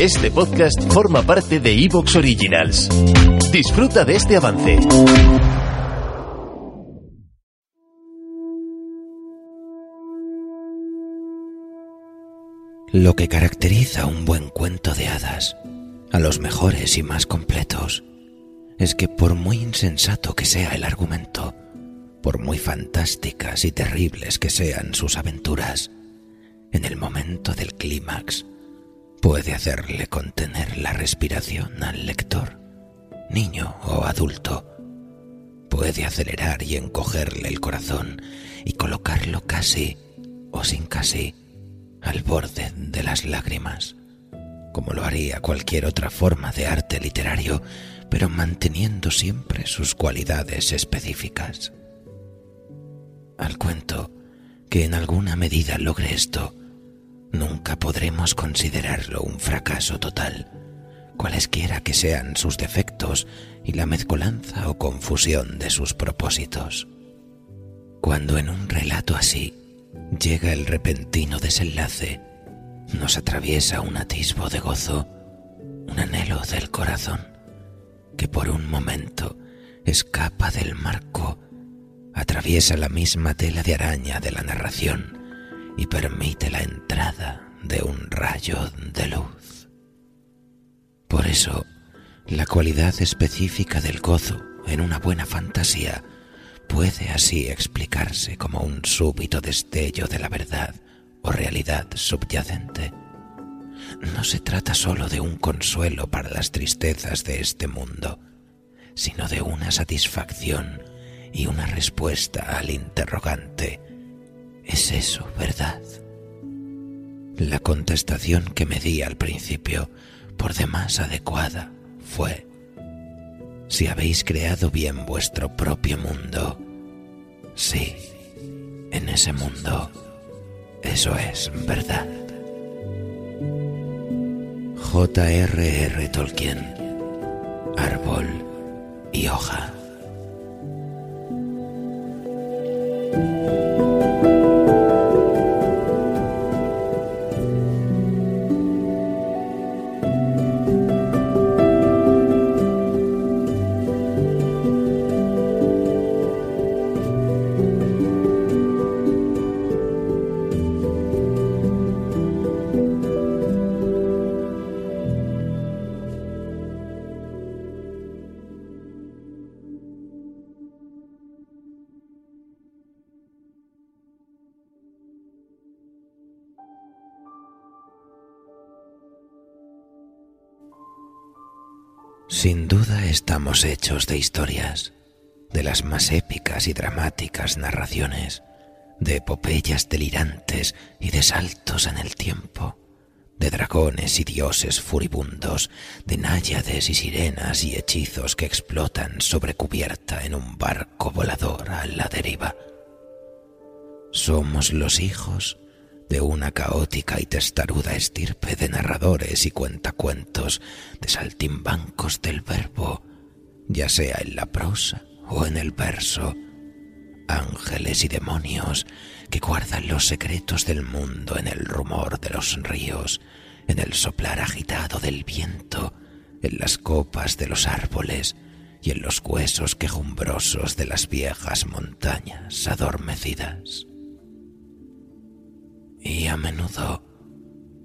Este podcast forma parte de Evox Originals. Disfruta de este avance. Lo que caracteriza un buen cuento de hadas, a los mejores y más completos, es que por muy insensato que sea el argumento, por muy fantásticas y terribles que sean sus aventuras, en el momento del clímax puede hacerle contener la respiración al lector, niño o adulto, puede acelerar y encogerle el corazón y colocarlo casi o sin casi al borde de las lágrimas, como lo haría cualquier otra forma de arte literario, pero manteniendo siempre sus cualidades específicas. Al cuento que en alguna medida logre esto, nunca podremos considerarlo un fracaso total, cualesquiera que sean sus defectos y la mezcolanza o confusión de sus propósitos. Cuando en un relato así llega el repentino desenlace, nos atraviesa un atisbo de gozo, un anhelo del corazón, que por un momento escapa del marco, atraviesa la misma tela de araña de la narración y permite la entrada de un rayo de luz. Por eso, la cualidad específica del gozo en una buena fantasía puede así explicarse como un súbito destello de la verdad o realidad subyacente. No se trata sólo de un consuelo para las tristezas de este mundo, sino de una satisfacción y una respuesta al interrogante. ¿Es eso verdad? La contestación que me di al principio, por demás adecuada, fue si habéis creado bien vuestro propio mundo. Sí, en ese mundo, eso es verdad. J.R.R. Tolkien, Árbol y Hoja. Sin duda estamos hechos de historias, de las más épicas y dramáticas narraciones, de epopeyas delirantes y de saltos en el tiempo, de dragones y dioses furibundos, de náyades y sirenas y hechizos que explotan sobre cubierta en un barco volador a la deriva. Somos los hijos de una caótica y testaruda estirpe de narradores y cuentacuentos, de saltimbancos del verbo, ya sea en la prosa o en el verso, ángeles y demonios que guardan los secretos del mundo en el rumor de los ríos, en el soplar agitado del viento, en las copas de los árboles y en los huesos quejumbrosos de las viejas montañas adormecidas. Y a menudo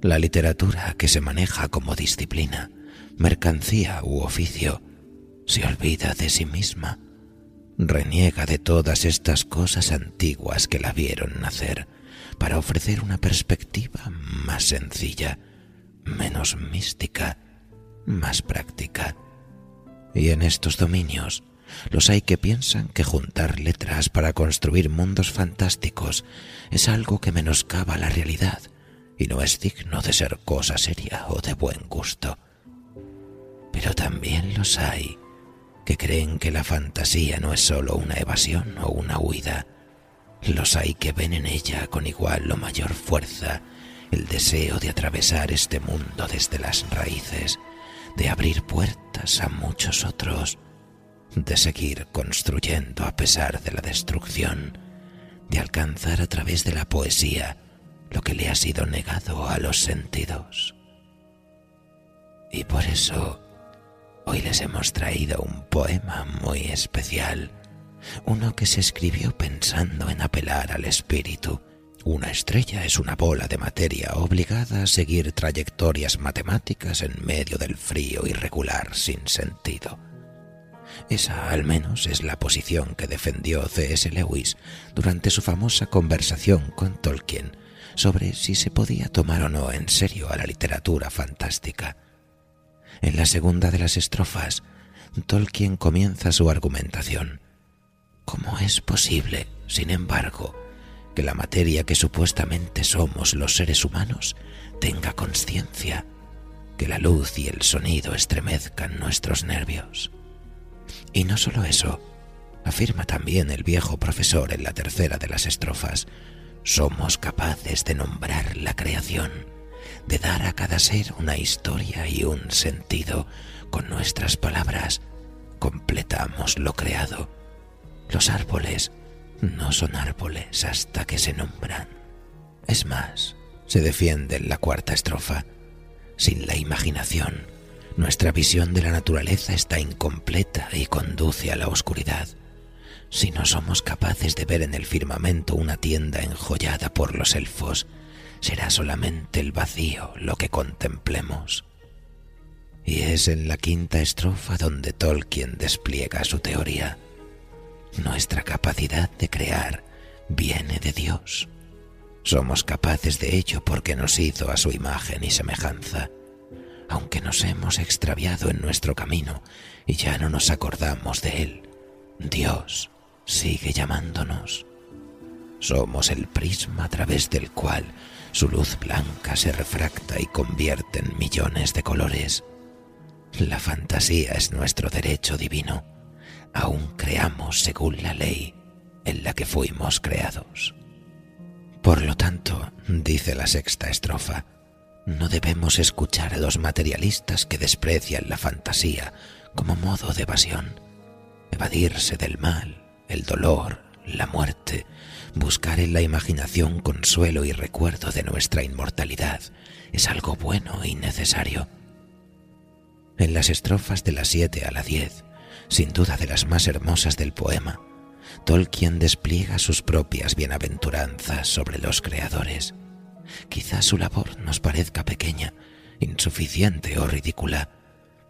la literatura que se maneja como disciplina, mercancía u oficio, se olvida de sí misma, reniega de todas estas cosas antiguas que la vieron nacer para ofrecer una perspectiva más sencilla, menos mística, más práctica. Y en estos dominios los hay que piensan que juntar letras para construir mundos fantásticos es algo que menoscaba la realidad y no es digno de ser cosa seria o de buen gusto. Pero también los hay que creen que la fantasía no es sólo una evasión o una huida. Los hay que ven en ella con igual o mayor fuerza el deseo de atravesar este mundo desde las raíces, de abrir puertas a muchos otros, de seguir construyendo a pesar de la destrucción, de alcanzar a través de la poesía lo que le ha sido negado a los sentidos. Y por eso Hoy les hemos traído un poema muy especial, uno que se escribió pensando en apelar al espíritu. Una estrella es una bola de materia obligada a seguir trayectorias matemáticas en medio del frío irregular sin sentido. Esa al menos es la posición que defendió C.S. Lewis durante su famosa conversación con Tolkien sobre si se podía tomar o no en serio a la literatura fantástica. En la segunda de las estrofas, Tolkien comienza su argumentación. ¿Cómo es posible, sin embargo, que la materia que supuestamente somos los seres humanos tenga conciencia, que la luz y el sonido estremezcan nuestros nervios? Y no solo eso, afirma también el viejo profesor en la tercera de las estrofas, somos capaces de nombrar la creación de dar a cada ser una historia y un sentido. Con nuestras palabras completamos lo creado. Los árboles no son árboles hasta que se nombran. Es más, se defiende en la cuarta estrofa. Sin la imaginación, nuestra visión de la naturaleza está incompleta y conduce a la oscuridad. Si no somos capaces de ver en el firmamento una tienda enjollada por los elfos, será solamente el vacío lo que contemplemos. Y es en la quinta estrofa donde Tolkien despliega su teoría. Nuestra capacidad de crear viene de Dios. Somos capaces de ello porque nos hizo a su imagen y semejanza, aunque nos hemos extraviado en nuestro camino y ya no nos acordamos de Él. Dios sigue llamándonos. Somos el prisma a través del cual su luz blanca se refracta y convierte en millones de colores. La fantasía es nuestro derecho divino. Aún creamos según la ley en la que fuimos creados. Por lo tanto, dice la sexta estrofa, no debemos escuchar a los materialistas que desprecian la fantasía como modo de evasión. Evadirse del mal, el dolor, la muerte, buscar en la imaginación consuelo y recuerdo de nuestra inmortalidad es algo bueno y necesario. En las estrofas de las siete a la diez, sin duda de las más hermosas del poema, Tolkien despliega sus propias bienaventuranzas sobre los creadores. Quizás su labor nos parezca pequeña, insuficiente o ridícula,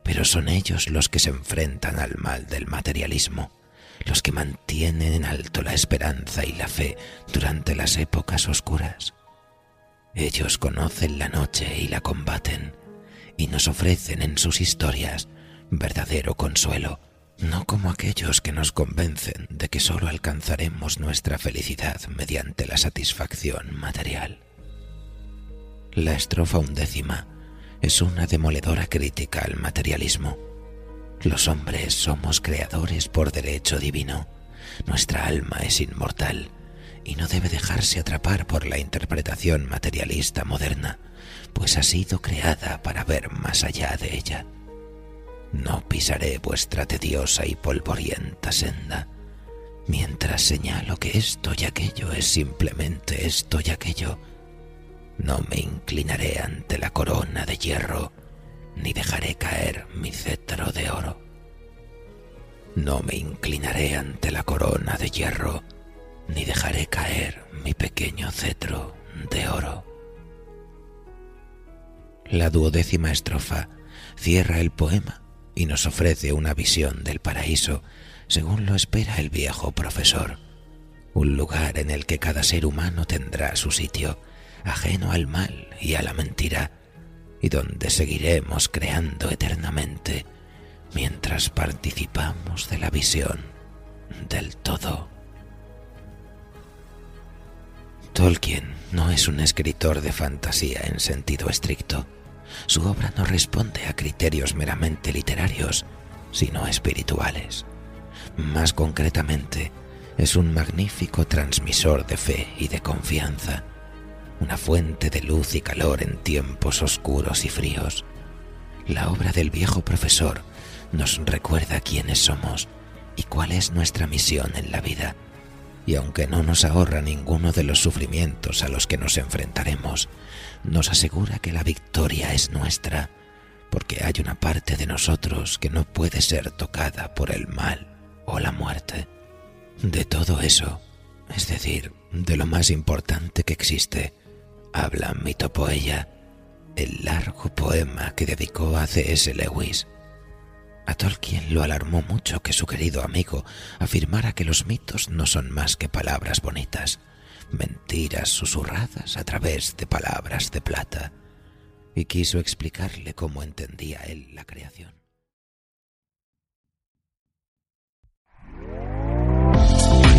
pero son ellos los que se enfrentan al mal del materialismo los que mantienen en alto la esperanza y la fe durante las épocas oscuras. Ellos conocen la noche y la combaten y nos ofrecen en sus historias verdadero consuelo, no como aquellos que nos convencen de que sólo alcanzaremos nuestra felicidad mediante la satisfacción material. La estrofa undécima es una demoledora crítica al materialismo los hombres somos creadores por derecho divino. Nuestra alma es inmortal y no debe dejarse atrapar por la interpretación materialista moderna, pues ha sido creada para ver más allá de ella. No pisaré vuestra tediosa y polvorienta senda, mientras señalo que esto y aquello es simplemente esto y aquello. No me inclinaré ante la corona de hierro ni dejaré caer mi cetro de oro. No me inclinaré ante la corona de hierro, ni dejaré caer mi pequeño cetro de oro. La duodécima estrofa cierra el poema y nos ofrece una visión del paraíso, según lo espera el viejo profesor, un lugar en el que cada ser humano tendrá su sitio, ajeno al mal y a la mentira, y donde seguiremos creando eternamente mientras participamos de la visión del todo. Tolkien no es un escritor de fantasía en sentido estricto. Su obra no responde a criterios meramente literarios, sino espirituales. Más concretamente, es un magnífico transmisor de fe y de confianza, una fuente de luz y calor en tiempos oscuros y fríos. La obra del viejo profesor nos recuerda quiénes somos y cuál es nuestra misión en la vida. Y aunque no nos ahorra ninguno de los sufrimientos a los que nos enfrentaremos, nos asegura que la victoria es nuestra, porque hay una parte de nosotros que no puede ser tocada por el mal o la muerte. De todo eso, es decir, de lo más importante que existe, habla Mitopoeia, el largo poema que dedicó a C.S. Lewis. A Tolkien lo alarmó mucho que su querido amigo afirmara que los mitos no son más que palabras bonitas, mentiras susurradas a través de palabras de plata, y quiso explicarle cómo entendía él la creación.